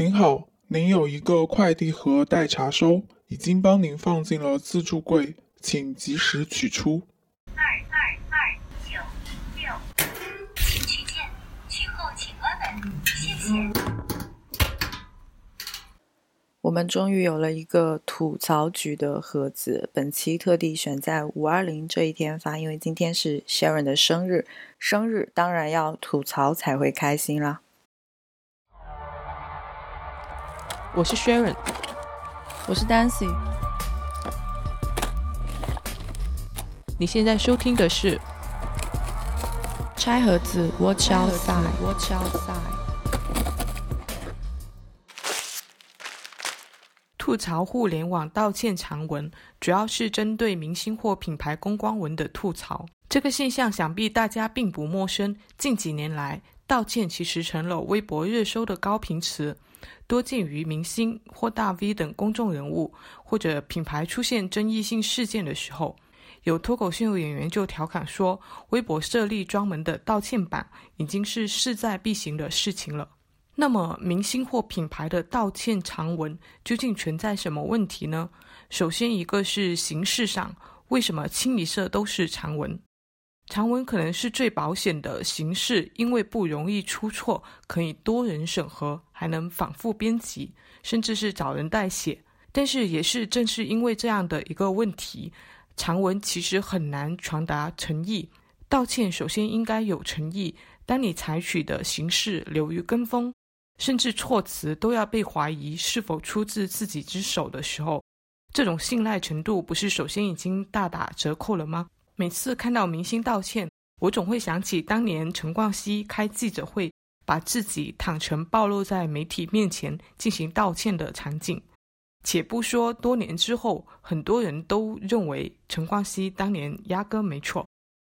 您好，您有一个快递盒待查收，已经帮您放进了自助柜，请及时取出。二二二九六，请取件，取后请关门，谢谢。我们终于有了一个吐槽局的盒子，本期特地选在五二零这一天发，因为今天是 Sharon 的生日，生日当然要吐槽才会开心啦。我是 Sharon，我是 Dancy。你现在收听的是《拆盒子 Watch Outside》。Watch Outside。吐槽互联网道歉长文，主要是针对明星或品牌公关文的吐槽。这个现象想必大家并不陌生。近几年来，道歉其实成了微博热搜的高频词。多见于明星或大 V 等公众人物，或者品牌出现争议性事件的时候，有脱口秀演员就调侃说：“微博设立专门的道歉版，已经是势在必行的事情了。”那么，明星或品牌的道歉长文究竟存在什么问题呢？首先，一个是形式上，为什么清一色都是长文？长文可能是最保险的形式，因为不容易出错，可以多人审核，还能反复编辑，甚至是找人代写。但是，也是正是因为这样的一个问题，长文其实很难传达诚意。道歉首先应该有诚意，当你采取的形式流于跟风，甚至措辞都要被怀疑是否出自自己之手的时候，这种信赖程度不是首先已经大打折扣了吗？每次看到明星道歉，我总会想起当年陈冠希开记者会，把自己坦诚暴露在媒体面前进行道歉的场景。且不说多年之后，很多人都认为陈冠希当年压根没错，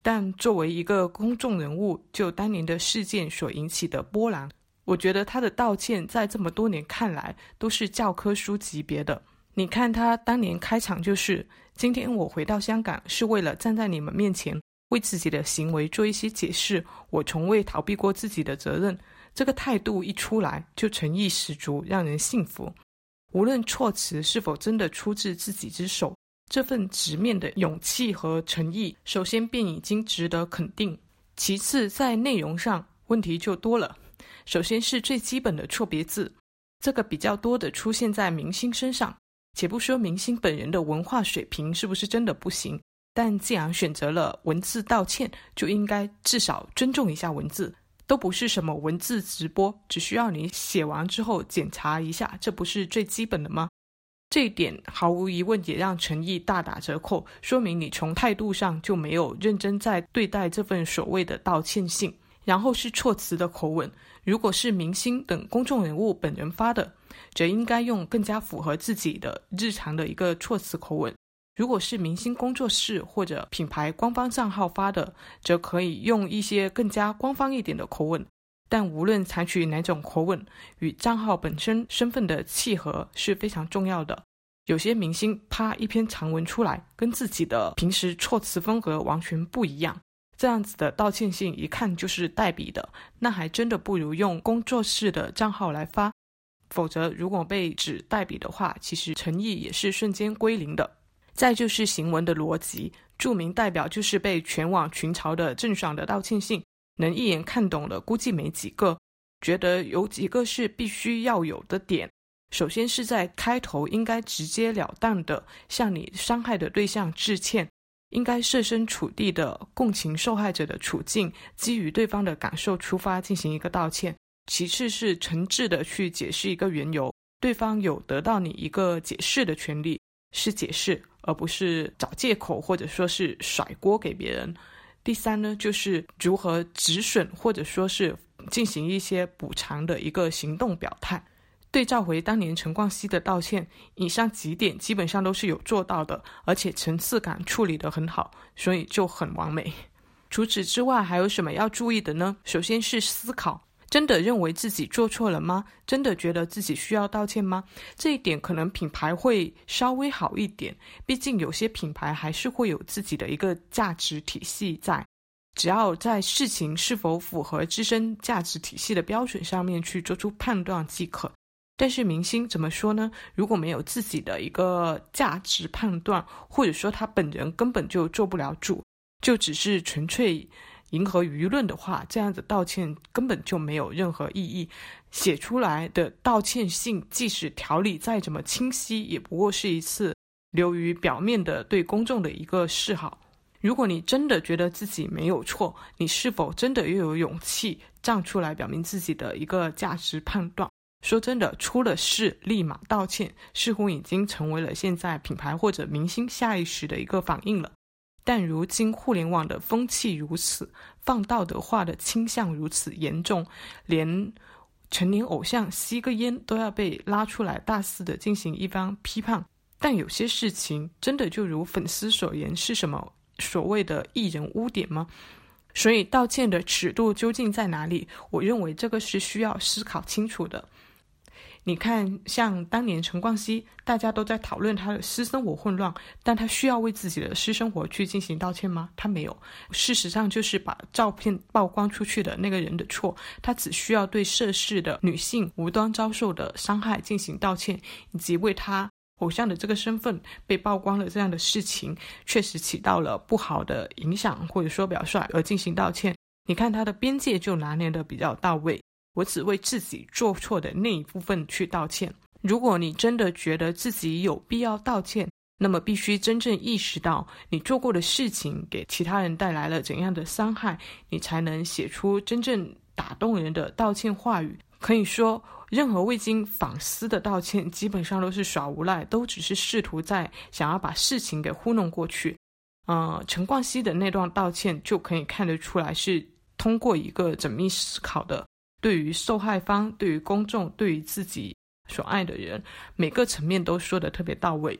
但作为一个公众人物，就当年的事件所引起的波澜，我觉得他的道歉在这么多年看来都是教科书级别的。你看他当年开场就是。今天我回到香港，是为了站在你们面前，为自己的行为做一些解释。我从未逃避过自己的责任。这个态度一出来，就诚意十足，让人信服。无论措辞是否真的出自自己之手，这份直面的勇气和诚意，首先便已经值得肯定。其次，在内容上，问题就多了。首先是最基本的错别字，这个比较多的出现在明星身上。且不说明星本人的文化水平是不是真的不行，但既然选择了文字道歉，就应该至少尊重一下文字。都不是什么文字直播，只需要你写完之后检查一下，这不是最基本的吗？这一点毫无疑问也让诚意大打折扣，说明你从态度上就没有认真在对待这份所谓的道歉信。然后是措辞的口吻，如果是明星等公众人物本人发的。则应该用更加符合自己的日常的一个措辞口吻。如果是明星工作室或者品牌官方账号发的，则可以用一些更加官方一点的口吻。但无论采取哪种口吻，与账号本身身份的契合是非常重要的。有些明星啪一篇长文出来，跟自己的平时措辞风格完全不一样，这样子的道歉信一看就是代笔的，那还真的不如用工作室的账号来发。否则，如果被指代笔的话，其实诚意也是瞬间归零的。再就是行文的逻辑，著名代表就是被全网群嘲的郑爽的道歉信，能一眼看懂的估计没几个。觉得有几个是必须要有的点，首先是在开头应该直截了当的向你伤害的对象致歉，应该设身处地的共情受害者的处境，基于对方的感受出发进行一个道歉。其次是诚挚的去解释一个缘由，对方有得到你一个解释的权利，是解释，而不是找借口或者说是甩锅给别人。第三呢，就是如何止损或者说是进行一些补偿的一个行动表态。对照回当年陈冠希的道歉，以上几点基本上都是有做到的，而且层次感处理得很好，所以就很完美。除此之外，还有什么要注意的呢？首先是思考。真的认为自己做错了吗？真的觉得自己需要道歉吗？这一点可能品牌会稍微好一点，毕竟有些品牌还是会有自己的一个价值体系在。只要在事情是否符合自身价值体系的标准上面去做出判断即可。但是明星怎么说呢？如果没有自己的一个价值判断，或者说他本人根本就做不了主，就只是纯粹迎合舆论的话，这样子道歉根本就没有任何意义。写出来的道歉信，即使条理再怎么清晰，也不过是一次流于表面的对公众的一个示好。如果你真的觉得自己没有错，你是否真的又有勇气站出来表明自己的一个价值判断？说真的，出了事立马道歉，似乎已经成为了现在品牌或者明星下意识的一个反应了。但如今互联网的风气如此，放道德化的倾向如此严重，连成年偶像吸个烟都要被拉出来大肆的进行一番批判。但有些事情真的就如粉丝所言，是什么所谓的艺人污点吗？所以道歉的尺度究竟在哪里？我认为这个是需要思考清楚的。你看，像当年陈冠希，大家都在讨论他的私生活混乱，但他需要为自己的私生活去进行道歉吗？他没有。事实上，就是把照片曝光出去的那个人的错，他只需要对涉事的女性无端遭受的伤害进行道歉，以及为他偶像的这个身份被曝光了这样的事情确实起到了不好的影响或者说表率而进行道歉。你看他的边界就拿捏的比较到位。我只为自己做错的那一部分去道歉。如果你真的觉得自己有必要道歉，那么必须真正意识到你做过的事情给其他人带来了怎样的伤害，你才能写出真正打动人的道歉话语。可以说，任何未经反思的道歉基本上都是耍无赖，都只是试图在想要把事情给糊弄过去。嗯，陈冠希的那段道歉就可以看得出来是通过一个缜密思考的。对于受害方、对于公众、对于自己所爱的人，每个层面都说的特别到位。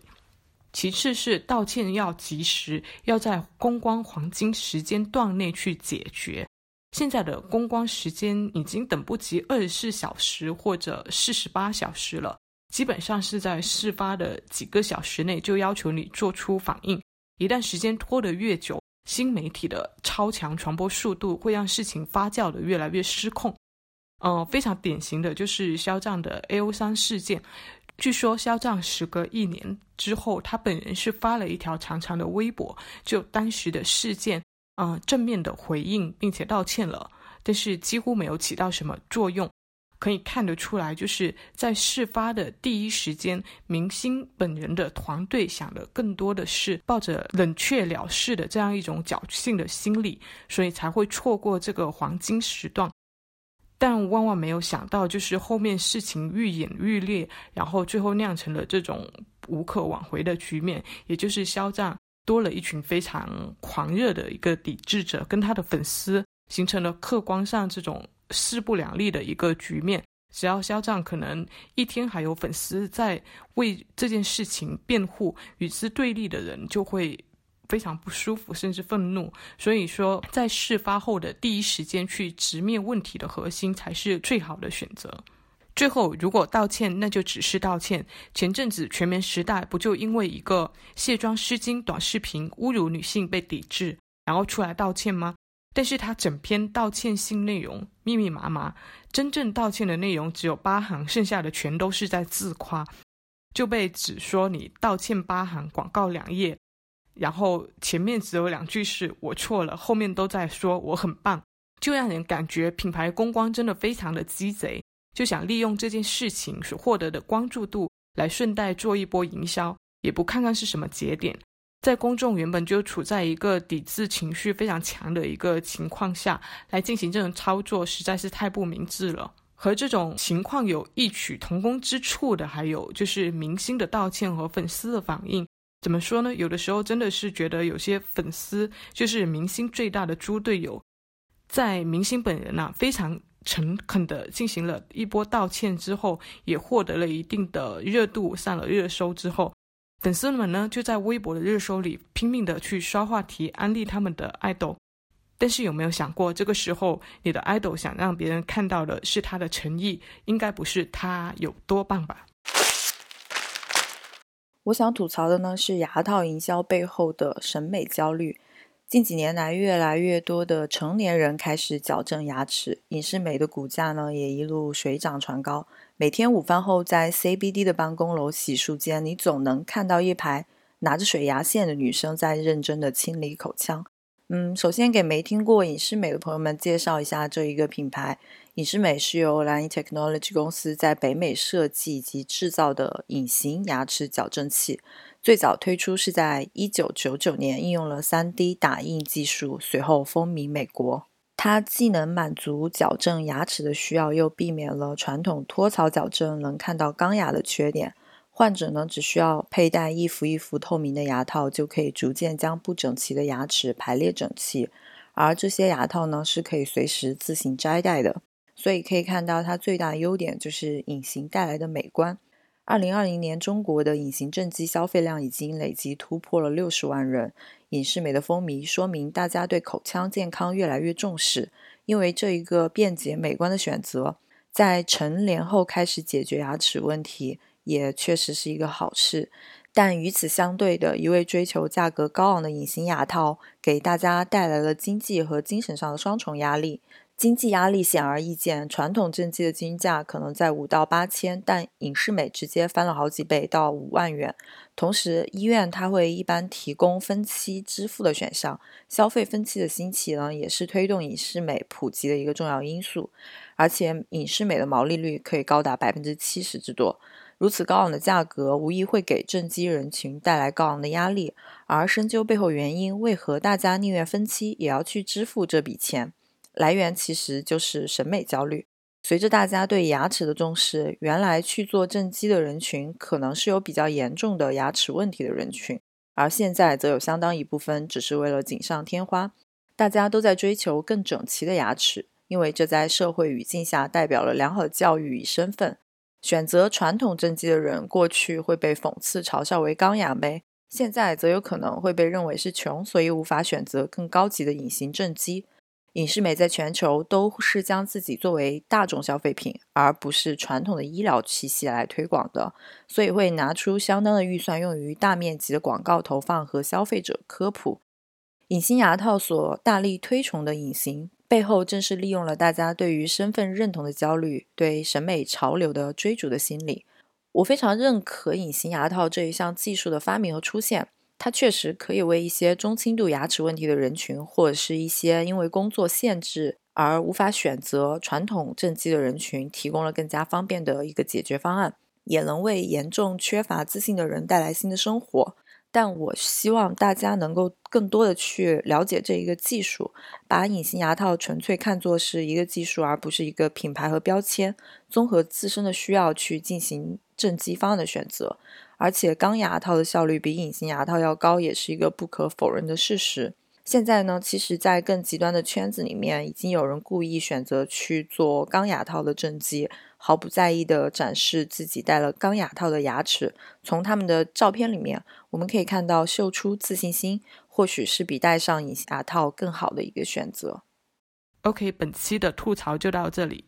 其次是道歉要及时，要在公关黄金时间段内去解决。现在的公关时间已经等不及二十四小时或者四十八小时了，基本上是在事发的几个小时内就要求你做出反应。一旦时间拖得越久，新媒体的超强传播速度会让事情发酵的越来越失控。呃，非常典型的就是肖战的 A O 三事件。据说肖战时隔一年之后，他本人是发了一条长长的微博，就当时的事件，嗯，正面的回应并且道歉了，但是几乎没有起到什么作用。可以看得出来，就是在事发的第一时间，明星本人的团队想的更多的是抱着冷却了事的这样一种侥幸的心理，所以才会错过这个黄金时段。但万万没有想到，就是后面事情愈演愈烈，然后最后酿成了这种无可挽回的局面。也就是肖战多了一群非常狂热的一个抵制者，跟他的粉丝形成了客观上这种势不两立的一个局面。只要肖战可能一天还有粉丝在为这件事情辩护，与之对立的人就会。非常不舒服，甚至愤怒。所以说，在事发后的第一时间去直面问题的核心，才是最好的选择。最后，如果道歉，那就只是道歉。前阵子全棉时代不就因为一个卸妆湿巾短视频侮辱女性被抵制，然后出来道歉吗？但是他整篇道歉信内容密密麻麻，真正道歉的内容只有八行，剩下的全都是在自夸，就被指说你道歉八行，广告两页。然后前面只有两句是我错了，后面都在说我很棒，就让人感觉品牌公关真的非常的鸡贼，就想利用这件事情所获得的关注度来顺带做一波营销，也不看看是什么节点，在公众原本就处在一个抵制情绪非常强的一个情况下来进行这种操作，实在是太不明智了。和这种情况有异曲同工之处的，还有就是明星的道歉和粉丝的反应。怎么说呢？有的时候真的是觉得有些粉丝就是明星最大的猪队友，在明星本人呐非常诚恳的进行了一波道歉之后，也获得了一定的热度，上了热搜之后，粉丝们呢就在微博的热搜里拼命的去刷话题，安利他们的爱豆。但是有没有想过，这个时候你的爱豆想让别人看到的是他的诚意，应该不是他有多棒吧？我想吐槽的呢是牙套营销背后的审美焦虑。近几年来，越来越多的成年人开始矫正牙齿，影视美的股价呢也一路水涨船高。每天午饭后在 CBD 的办公楼洗漱间，你总能看到一排拿着水牙线的女生在认真的清理口腔。嗯，首先给没听过隐适美的朋友们介绍一下这一个品牌。隐适美是由蓝银 Technology 公司在北美设计以及制造的隐形牙齿矫正器。最早推出是在一九九九年，应用了 3D 打印技术，随后风靡美国。它既能满足矫正牙齿的需要，又避免了传统托槽矫正能看到钢牙的缺点。患者呢，只需要佩戴一副一副透明的牙套，就可以逐渐将不整齐的牙齿排列整齐。而这些牙套呢，是可以随时自行摘戴的。所以可以看到，它最大的优点就是隐形带来的美观。二零二零年，中国的隐形正畸消费量已经累计突破了六十万人。隐适美的风靡，说明大家对口腔健康越来越重视。因为这一个便捷美观的选择，在成年后开始解决牙齿问题。也确实是一个好事，但与此相对的，一位追求价格高昂的隐形牙套，给大家带来了经济和精神上的双重压力。经济压力显而易见，传统正畸的均价可能在五到八千，但隐适美直接翻了好几倍到五万元。同时，医院它会一般提供分期支付的选项，消费分期的兴起呢，也是推动隐适美普及的一个重要因素。而且，隐适美的毛利率可以高达百分之七十之多。如此高昂的价格，无疑会给正畸人群带来高昂的压力。而深究背后原因，为何大家宁愿分期也要去支付这笔钱？来源其实就是审美焦虑。随着大家对牙齿的重视，原来去做正畸的人群可能是有比较严重的牙齿问题的人群，而现在则有相当一部分只是为了锦上添花。大家都在追求更整齐的牙齿，因为这在社会语境下代表了良好的教育与身份。选择传统正畸的人，过去会被讽刺嘲笑为钢牙妹，现在则有可能会被认为是穷，所以无法选择更高级的隐形正畸。隐适美在全球都是将自己作为大众消费品，而不是传统的医疗器械来推广的，所以会拿出相当的预算用于大面积的广告投放和消费者科普。隐形牙套所大力推崇的隐形。背后正是利用了大家对于身份认同的焦虑、对审美潮流的追逐的心理。我非常认可隐形牙套这一项技术的发明和出现，它确实可以为一些中轻度牙齿问题的人群，或者是一些因为工作限制而无法选择传统正畸的人群，提供了更加方便的一个解决方案，也能为严重缺乏自信的人带来新的生活。但我希望大家能够更多的去了解这一个技术，把隐形牙套纯粹看作是一个技术，而不是一个品牌和标签。综合自身的需要去进行正畸方案的选择。而且钢牙套的效率比隐形牙套要高，也是一个不可否认的事实。现在呢，其实，在更极端的圈子里面，已经有人故意选择去做钢牙套的正畸。毫不在意地展示自己戴了钢牙套的牙齿。从他们的照片里面，我们可以看到秀出自信心，或许是比戴上隐形牙套更好的一个选择。OK，本期的吐槽就到这里。